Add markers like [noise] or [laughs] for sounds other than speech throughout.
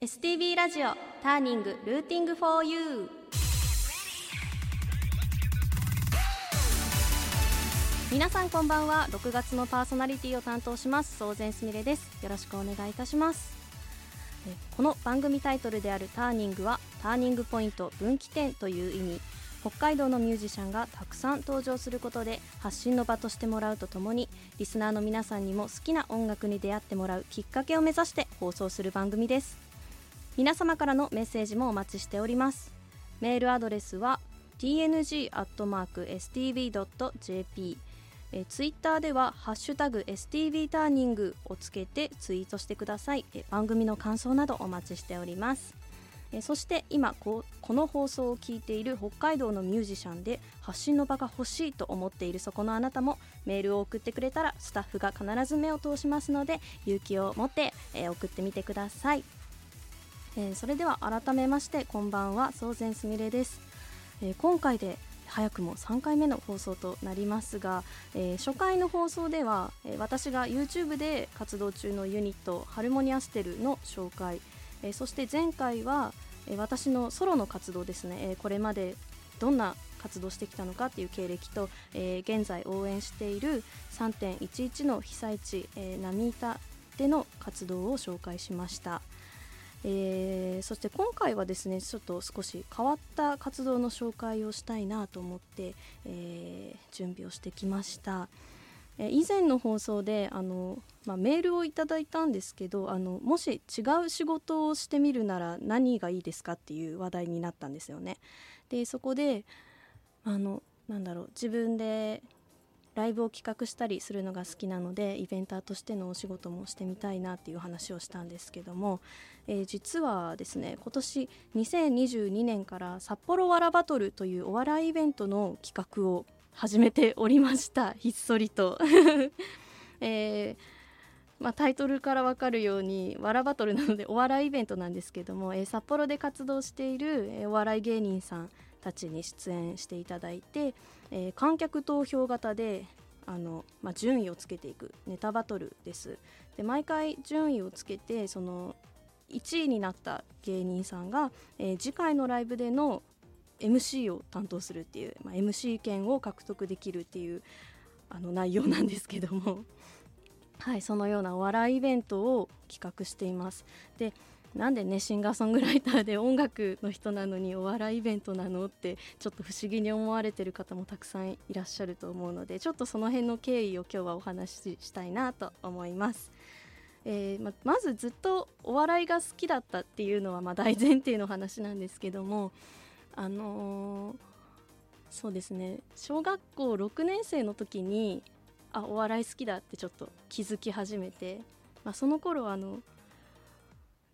STV ラジオターニングルーティングフォーユー皆さんこんばんは。6月のパーソナリティを担当します。総前すみれです。よろしくお願いいたします。この番組タイトルであるターニングはターニングポイント分岐点という意味。北海道のミュージシャンがたくさん登場することで発信の場としてもらうとともにリスナーの皆さんにも好きな音楽に出会ってもらうきっかけを目指して放送する番組です。皆様からのメッセージもお待ちしております。メールアドレスは tng.stv.jp えツイッターでは「ハッシュタグ #STV ターニング」をつけてツイートしてください。え番組の感想などお待ちしております。えそして今ここの放送を聞いている北海道のミュージシャンで発信の場が欲しいと思っているそこのあなたもメールを送ってくれたらスタッフが必ず目を通しますので勇気を持って、え送ってみてください。えーそれでは改めましてこんばんは総前すみれです、えー今回で早くも3回目の放送となりますが、えー初回の放送では、え私が YouTube で活動中のユニットハルモニアステルの紹介、えそして前回は、え私のソロの活動ですね、えこれまでどんな活動してきたのかっていう経歴と、え現在応援している3.11の被災地、えー波板での活動を紹介しました。えーそして今回はですねちょっと少し変わった活動の紹介をしたいなと思って、えー準備をしてきました、えー以前の放送であの、まあ、メールをいただいたんですけどあのもし違う仕事をしてみるなら何がいいですかっていう話題になったんですよね。でそこであのなんだろう自分でライブを企画したりするのが好きなのでイベンターとしてのお仕事もしてみたいなっていう話をしたんですけども、えー実はですね今年2022年から札幌わらバトルというお笑いイベントの企画を始めておりました。[laughs] ひっそりと、[laughs] えーまあ、タイトルから分かるようにわらバトルなのでお笑いイベントなんですけども、えー札幌で活動している、えお笑い芸人さんたちに出演していただいて、え観客投票型であの、まあ、順位をつけていくネタバトルです。で毎回順位をつけてその1位になった芸人さんが、えー次回のライブでの MC を担当するっていう、まあ、MC 権を獲得できるっていうあの内容なんですけども [laughs] はいそのようなお笑いイベントを企画していますでなんでねシンガーソングライターで音楽の人なのにお笑いイベントなのってちょっと不思議に思われてる方もたくさんいらっしゃると思うのでちょっとその辺の経緯を今日はお話ししたいなと思います。えーままずずっとお笑いが好きだったっていうのはま大前提の話なんですけどもあのーそうですね小学校6年生の時にあお笑い好きだってちょっと気づき始めて、まあ、その頃あの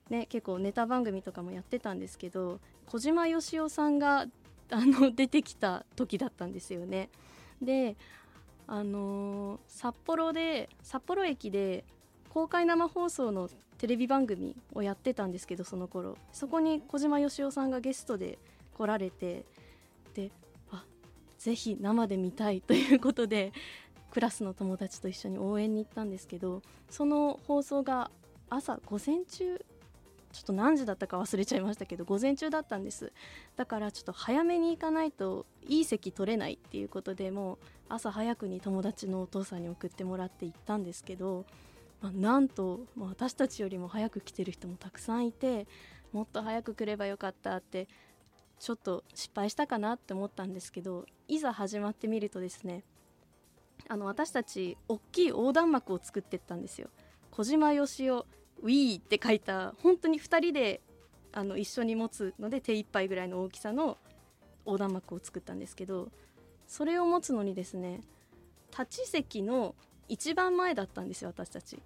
ね結構ネタ番組とかもやってたんですけど小島よしおさんがあの [laughs] 出てきた時だったんですよね。であのー札幌で札幌駅で公開生放送のテレビ番組をやってたんですけどその頃。そこに小島よしおさんがゲストで来られてであぜひ生で見たいということでクラスの友達と一緒に応援に行ったんですけどその放送が朝午前中ちょっと何時だったか忘れちゃいましたけど午前中だったんです。だからちょっと早めに行かないといい席取れないっていうことでもう朝早くに友達のお父さんに送ってもらって行ったんですけど、まあ、なんと、まあ私たちよりも早く来てる人もたくさんいてもっと早く来ればよかったってちょっと失敗したかなって思ったんですけどいざ始まってみるとですねあの私たち大きい横断幕を作ってったんですよ。小島よしおウィーって書いた本当に2人であの一緒に持つので手一杯ぐらいの大きさの横断幕を作ったんですけどそれを持つのにですね立ち席の一番前だったんですよ私たち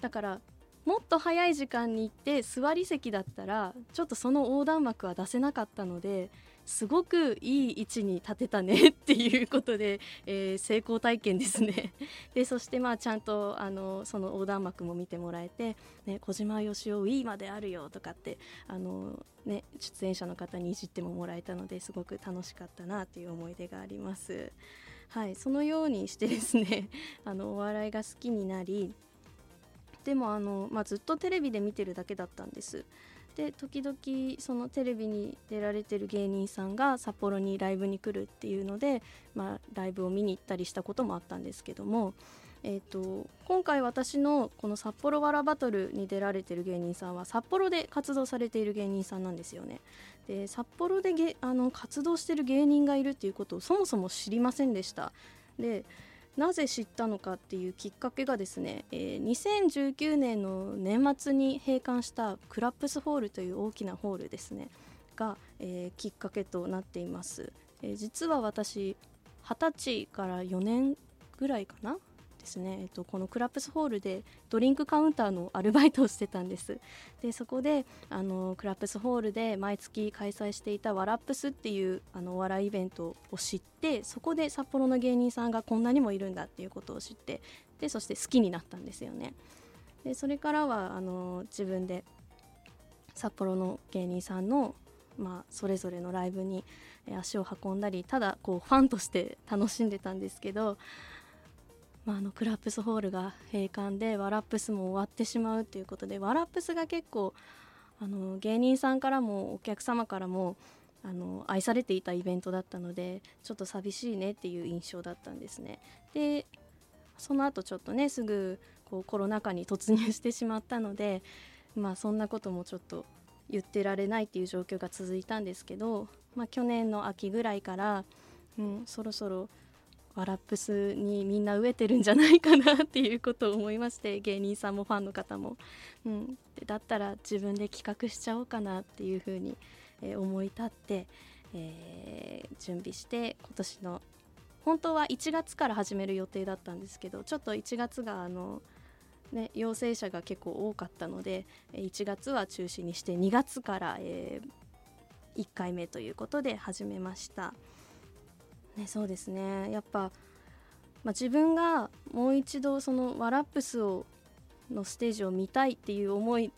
だからもっと早い時間に行って座り席だったらちょっとその横断幕は出せなかったのですごくいい位置に立てたね [laughs] っていうことで、えー成功体験ですねでそしてまあちゃんとあのその横断幕も見てもらえて、ね、小島よしおウィーまであるよとかってあの、ね、出演者の方にいじってももらえたのですごく楽しかったなっていう思い出があります。はい、そのようにしてですね [laughs] あのお笑いが好きになりでもあの、まあ、ずっとテレビで見てるだけだったんですで時々そのテレビに出られてる芸人さんが札幌にライブに来るっていうので、まあ、ライブを見に行ったりしたこともあったんですけども、えーと、今回私のこの札幌わらバトルに出られてる芸人さんは札幌で活動されている芸人さんなんですよね。で札幌でげあの活動してる芸人がいるっていうことをそもそも知りませんでした。でなぜ知ったのかっていうきっかけがですね、えー、2019年の年末に閉館したクラップスホールという大きなホールですねが、えー、きっかけとなっています、えー、実は私20歳から4年ぐらいかなですね、えっと、このクラップスホールでドリンクカウンターのアルバイトをしてたんです。でそこであのクラップスホールで毎月開催していたワラップスっていうあのお笑いイベントを知ってそこで札幌の芸人さんがこんなにもいるんだっていうことを知ってでそして好きになったんですよね。でそれからはあの自分で札幌の芸人さんのまあ、それぞれのライブに足を運んだりただこうファンとして楽しんでたんですけどまあ、あのクラップスホールが閉館でワラップスも終わってしまうということでワラップスが結構あの芸人さんからもお客様からもあの愛されていたイベントだったのでちょっと寂しいねっていう印象だったんですね。でその後ちょっとねすぐこうコロナ禍に突入してしまったのでまあそんなこともちょっと言ってられないっていう状況が続いたんですけど、まあ、去年の秋ぐらいから、うん、そろそろワラップスにみんな飢えてるんじゃないかなっていうことを思いまして芸人さんもファンの方も、うん、だったら自分で企画しちゃおうかなっていうふうに、えー、思い立って、えー、準備して今年の本当は1月から始める予定だったんですけどちょっと1月があのね、陽性者が結構多かったので1月は中止にして2月から、えー、1回目ということで始めました。ね、そうですね。やっぱ、まあ、自分がもう一度そのワラップスをのステージを見たいっていう思い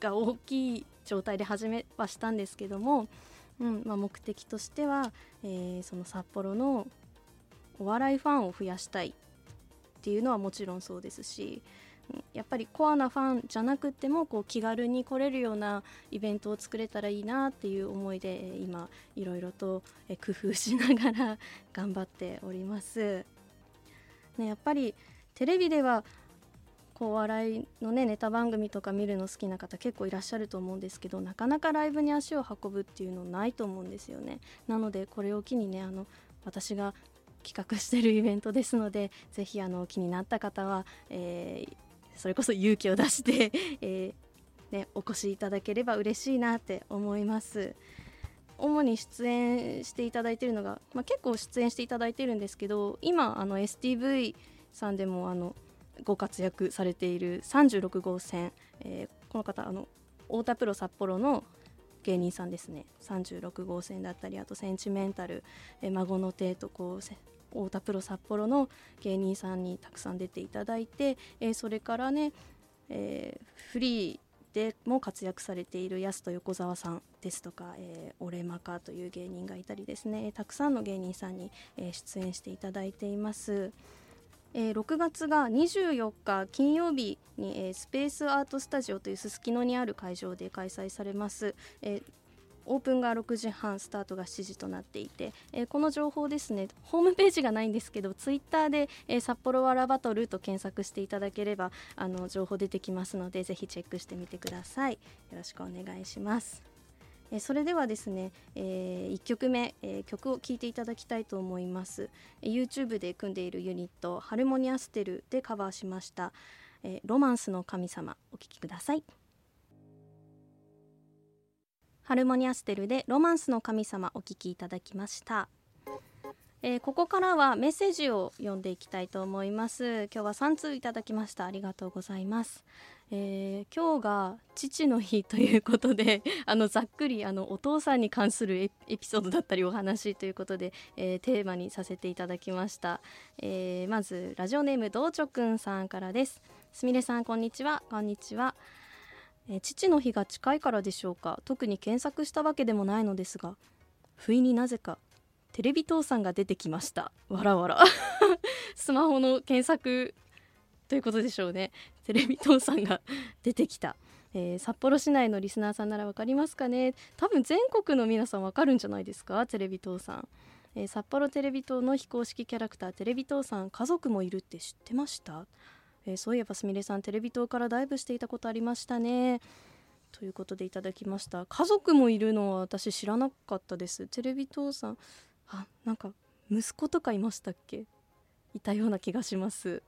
が大きい状態で始めはしたんですけども、うんまあ、目的としては、えー、その札幌のお笑いファンを増やしたいっていうのはもちろんそうですし、やっぱりコアなファンじゃなくてもこう気軽に来れるようなイベントを作れたらいいなっていう思いで今いろいろと工夫しながら頑張っております。[laughs] ね、やっぱりテレビではこう笑いのねネタ番組とか見るの好きな方結構いらっしゃると思うんですけどなかなかライブに足を運ぶっていうのないと思うんですよねなのでこれを機にねあの私が企画してるイベントですのでぜひあの気になった方は、えー、それこそ勇気を出して [laughs] えー、ね、お越しいただければ嬉しいなって思います。主に出演していただいているのが、まあ、結構出演していただいているんですけど今あの STV さんでもあのご活躍されている36号線、えー、この方あの太田プロ札幌の芸人さんですね36号線だったりあとセンチメンタル、えー、孫の手とこう太田プロ札幌の芸人さんにたくさん出ていただいて、えー、それからね、えー、フリーでも活躍されている安と横澤さんですとか、えー、オレマカという芸人がいたりですねたくさんの芸人さんに、え、出演していただいています。えー、6月が24日金曜日に、えー、スペースアートスタジオというすすきのにある会場で開催されます、えー、オープンが6時半スタートが7時となっていて、えー、この情報ですねホームページがないんですけどツイッターで、えー、札幌わらバトルと検索していただければあの情報出てきますのでぜひチェックしてみてください。よろしくお願いします。えそれではですね、え、1曲目、え、曲を聴いていただきたいと思います、YouTube で組んでいるユニットハルモニアステルでカバーしました、えロマンスの神様お聴きください。ハルモニアステルでロマンスの神様お聞きいただきました、えー、ここからはメッセージを読んでいきたいと思います。今日は3通いただきました。ありがとうございます。えー、今日が父の日ということで [laughs] あのざっくりあのお父さんに関するエピソードだったりお話ということで、えー、テーマにさせていただきました、えー、まずラジオネームどうちょくんさんからです。すみれさんこんにちは。こんにちは。え父の日が近いからでしょうか？特に検索したわけでもないのですが。不意になぜかテレビ父さんが出てきました。わらわら。[laughs] スマホの検索ということでしょうね。テレビ父さんが出てきた、えー、札幌市内のリスナーさんなら分かりますかね？多分全国の皆さん分かるんじゃないですか？テレビ父さん、えー、札幌テレビ塔の非公式キャラクターテレビ父さん家族もいるって知ってました？えー、そういえばすみれさんテレビ塔からダイブしていたことありましたね。ということでいただきました。家族もいるのは私知らなかったです。テレビ塔さんあなんか息子とかいましたっけ？いたような気がします。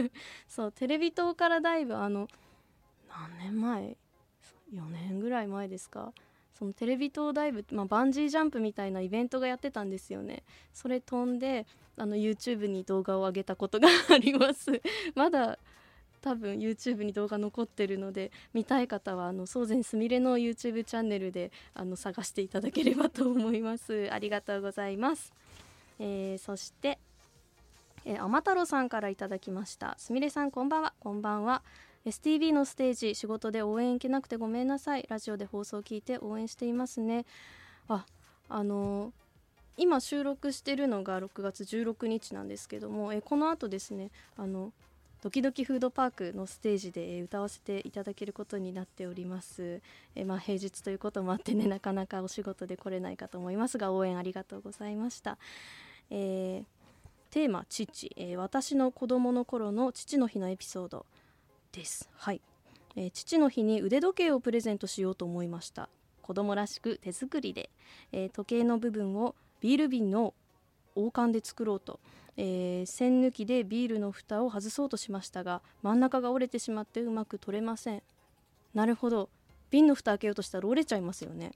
[laughs] そうテレビ塔からダイブあの何年前？4年ぐらい前ですか？そのテレビ塔ダイブ、まあ、バンジージャンプみたいなイベントがやってたんですよね。それ飛んであの YouTube に動画を上げたことがあります。[laughs] まだ多分 YouTube に動画残ってるので見たい方はあの宗善すみれの YouTube チャンネルであの探していただければと思います。[laughs] ありがとうございます、えー、そしてえー、天太郎さんからいただきました。すみれさんこんばんは。こんばんは。STV のステージ仕事で応援行けなくてごめんなさい。ラジオで放送を聞いて応援していますね。ああのー、今収録してるのが6月16日なんですけどもえこの後ですねあのドキドキフードパークのステージで歌わせていただけることになっております。えまあ、平日ということもあってね [laughs] なかなかお仕事で来れないかと思いますが応援ありがとうございました、えーテーマ父、えー、私の子供の頃の父の日のエピソード。です。はい、えー、父の日に腕時計をプレゼントしようと思いました。子供らしく手作りで、えー、時計の部分をビール瓶の王冠で作ろうと、えー、栓抜きでビールの蓋を外そうとしましたが真ん中が折れてしまってうまく取れません。なるほど。瓶の蓋開けようとしたら折れちゃいますよね。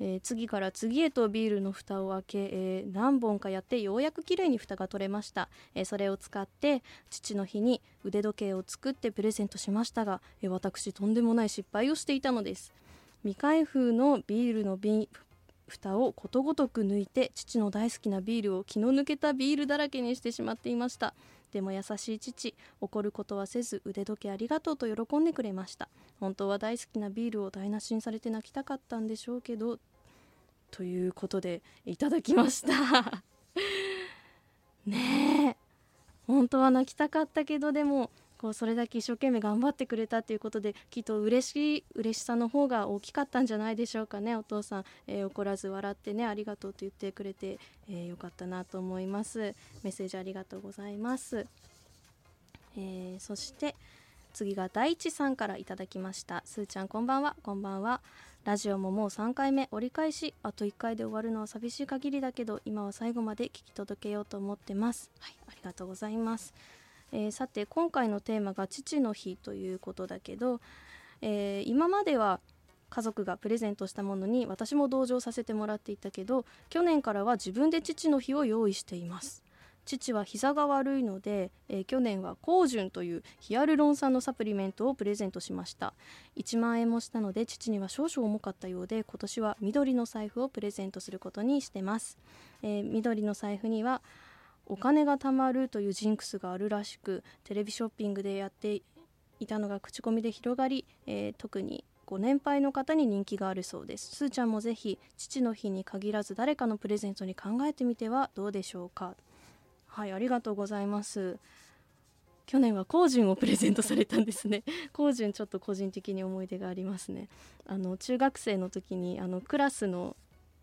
えー、次から次へとビールの蓋を開け、えー、何本かやってようやくきれいに蓋が取れました、えー、それを使って父の日に腕時計を作ってプレゼントしましたが、え私とんでもない失敗をしていたのです。未開封のビールの瓶蓋をことごとく抜いて父の大好きなビールを気の抜けたビールだらけにしてしまっていました。でも優しい父怒ることはせず腕時計ありがとうと喜んでくれました。本当は大好きなビールを台無しにされて泣きたかったんでしょうけどということでいただきました。[laughs] ねえ。本当は泣きたかったけどでもこうそれだけ一生懸命頑張ってくれたということできっと嬉しい嬉しさの方が大きかったんじゃないでしょうかね。お父さん、えー、怒らず笑ってねありがとうと言ってくれて、えー、よかったなと思います。メッセージありがとうございます、えー、そして次が大地さんからいただきました。すーちゃんこんばんは。こんばんは。ラジオももう3回目。折り返しあと1回で終わるのは寂しい限りだけど今は最後まで聞き届けようと思ってます。はいありがとうございます。えー、さて今回のテーマが父の日ということだけど、えー、今までは家族がプレゼントしたものに私も同情させてもらっていたけど去年からは自分で父の日を用意しています。父は膝が悪いので、えー、去年はコージュンというヒアルロン酸のサプリメントをプレゼントしました。1万円もしたので父には少々重かったようで今年は緑の財布をプレゼントすることにしてます、えー、緑の財布にはお金が貯まるというジンクスがあるらしくテレビショッピングでやっていたのが口コミで広がり、えー、特にご年配の方に人気があるそうです。すーちゃんもぜひ父の日に限らず誰かのプレゼントに考えてみてはどうでしょうか。はいありがとうございます。去年はコージュンをプレゼントされたんですね。コージュンちょっと個人的に思い出がありますね。あの中学生の時にあのクラスの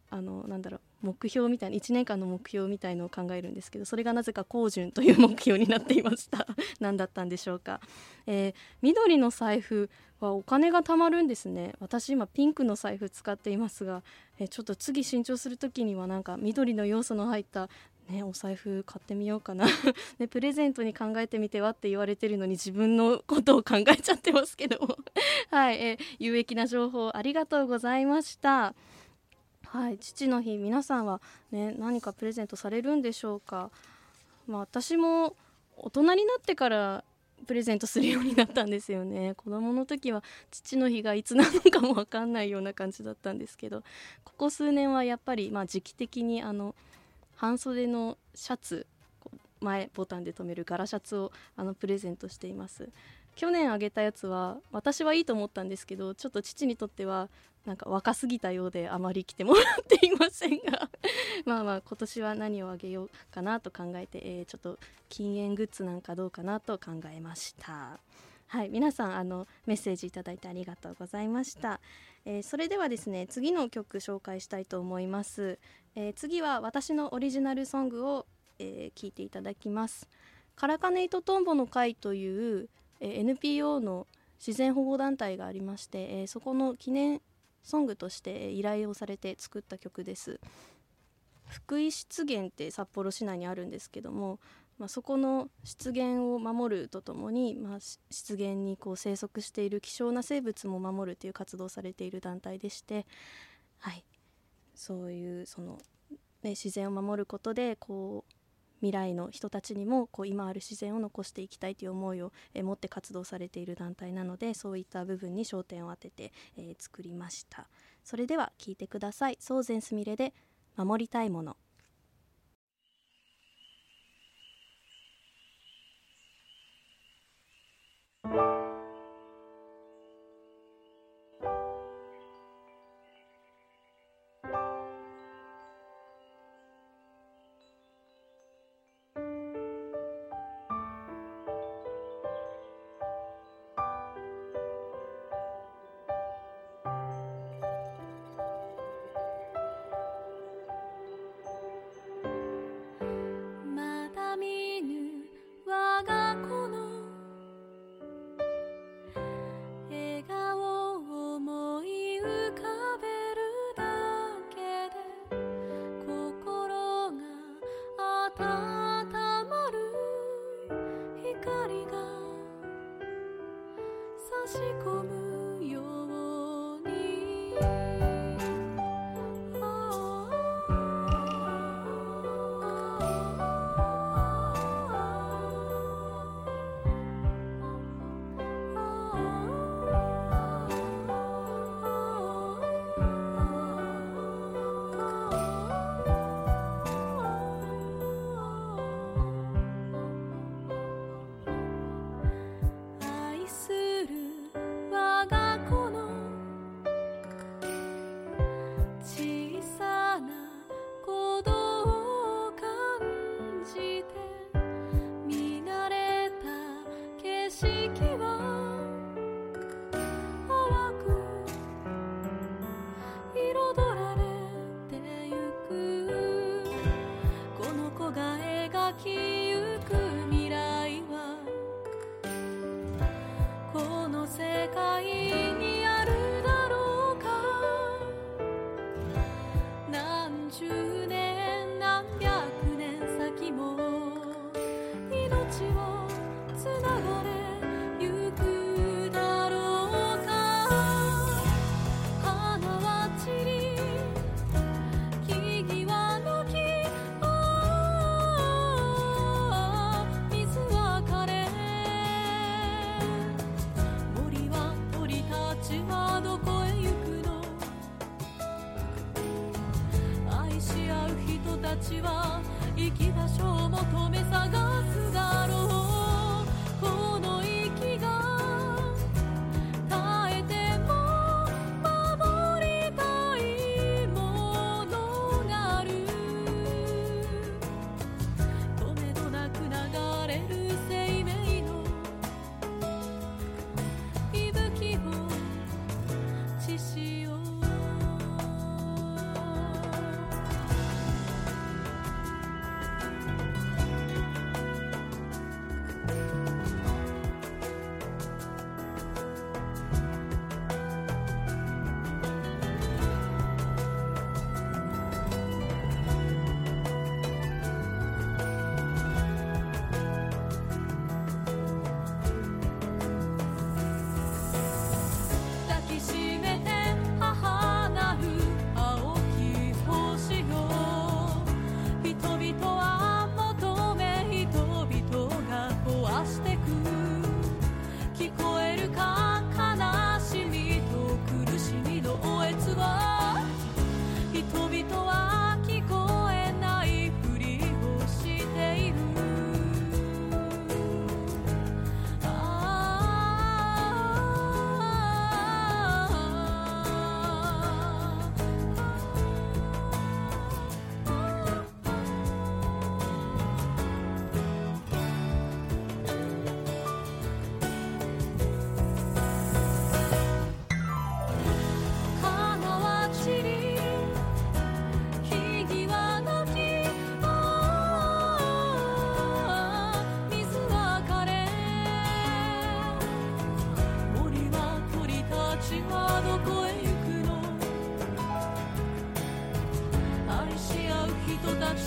あのなんだろう目標みたいな1年間の目標みたいのを考えるんですけどそれがなぜか高順という目標になっていました。[laughs] 何だったんでしょうか、えー、緑の財布はお金が貯まるんですね。私今ピンクの財布使っていますが、えー、ちょっと次新調する時にはなんか緑の要素の入ったね、お財布買ってみようかな。で [laughs] プレゼントに考えてみてはって言われてるのに自分のことを考えちゃってますけども。[laughs] はい、え、有益な情報ありがとうございました。はい父の日皆さんはね何かプレゼントされるんでしょうか？まあ私も大人になってからプレゼントするようになったんですよね。子供の時は父の日がいつなのかも分かんないような感じだったんですけどここ数年はやっぱりまあ時期的にあの半袖のシャツ前ボタンで留める柄シャツをあのプレゼントしています。去年あげたやつは私はいいと思ったんですけどちょっと父にとってはなんか若すぎたようであまり来てもらっていませんが [laughs] まあまあ今年は何をあげようかなと考えて、えー、ちょっと禁煙グッズなんかどうかなと考えました。はい皆さんあのメッセージいただいてありがとうございました、えー、それではですね次の曲紹介したいと思います、えー、次は私のオリジナルソングを、えー、いていただきます。カラカネイトトンボの会という、え、NPO の自然保護団体がありまして、え、そこの記念ソングとして依頼をされて作った曲です。福井湿原って札幌市内にあるんですけども、まあ、そこの湿原を守るとともに、まあ、湿原にこう生息している希少な生物も守るという活動をされている団体でして、はい、そういうその、ね、自然を守ることでこう未来の人たちにもこう今ある自然を残していきたいという思いを、え持って活動されている団体なのでそういった部分に焦点を当てて、え作りました。それでは聞いてください。宗善すみれで守りたいもの。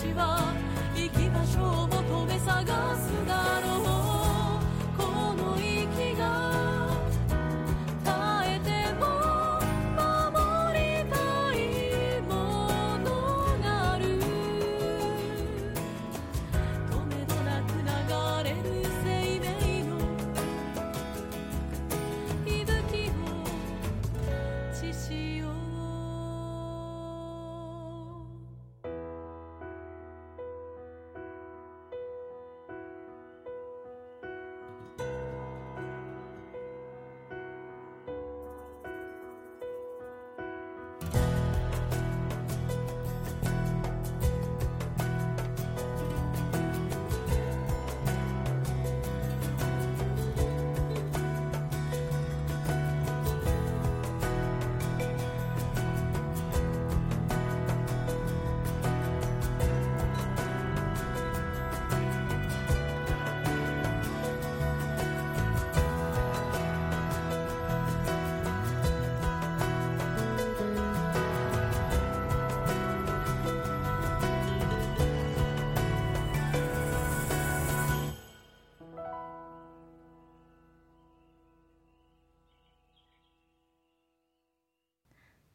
私は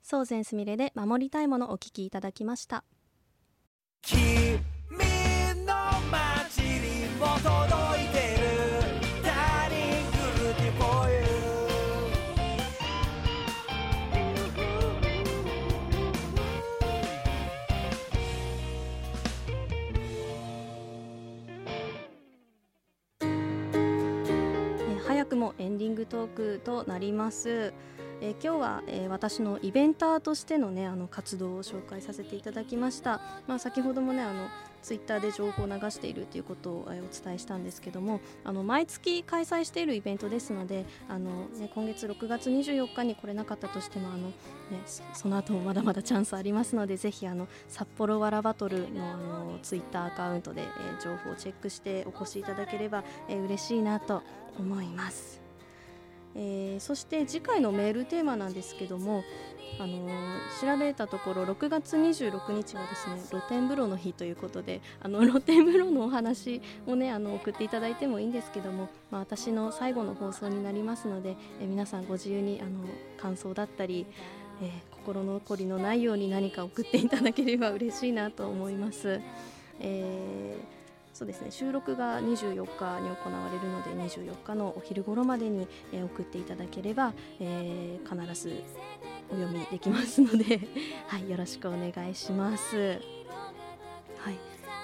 宗善すみれで守りたいものお聞きいただきました。君の街にも届いてる。Turning Good for You えー早くもエンディングトークとなります、えー今日は、えー私のイベンターとしてのねあの活動を紹介させていただきました、まあ、先ほどもねあのツイッターで情報を流しているということを、えーお伝えしたんですけどもあの毎月開催しているイベントですのであの、ね、今月6月24日に来れなかったとしてもあの、ね、その後もまだまだチャンスありますのでぜひあの札幌わらバトルのあのツイッターアカウントで、えー情報をチェックしてお越しいただければ、えー嬉しいなと思います。えーそして次回のメールテーマなんですけども、あのー調べたところ6月26日はですね露天風呂の日ということであの [laughs] 露天風呂のお話をねあの送っていただいてもいいんですけども、まあ、私の最後の放送になりますので、えー皆さんご自由にあの感想だったり、えー心残りのないように何か送っていただければ嬉しいなと思います。えーそうですね収録が24日に行われるので24日のお昼頃までに、えー送っていただければ、えー必ずお読みできますので、[laughs] はい、よろしくお願いします。はい、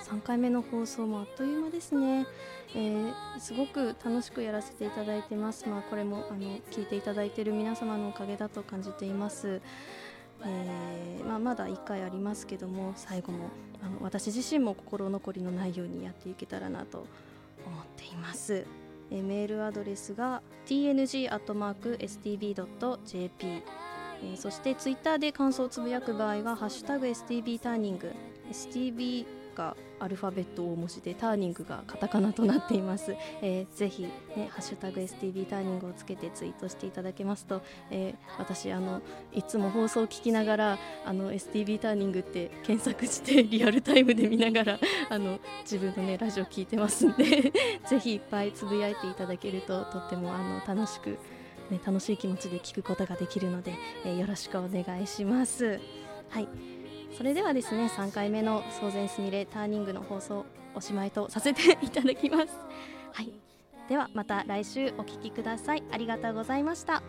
3回目の放送もあっという間ですね、えーすごく楽しくやらせていただいてます。まあ、これもあの聞いていただいている皆様のおかげだと感じています。えーまあ、まだ1回ありますけども最後もあの私自身も心残りのないようにやっていけたらなと思っています、えーメールアドレスが tng.stb.jp えーそしてツイッターで感想をつぶやく場合は「ハッシュタグ #STB ターニング」STB がアルファベット大文字でターニングがカタカナとなっています、えーぜひ、ね「ハッシュタグ #STB ターニング」をつけてツイートしていただけますと、えー私あのいつも放送を聞きながらあの STB ターニングって検索してリアルタイムで見ながら [laughs] あの自分のねラジオ聞いてますんで [laughs] ぜひいっぱいつぶやいていただけるととってもあの楽しく、ね、楽しい気持ちで聞くことができるので、えーよろしくお願いします。はいそれではですね3回目の「総然すみれターニング」の放送おしまいとさせていただきます。はいではまた来週お聞きくださいありがとうございました。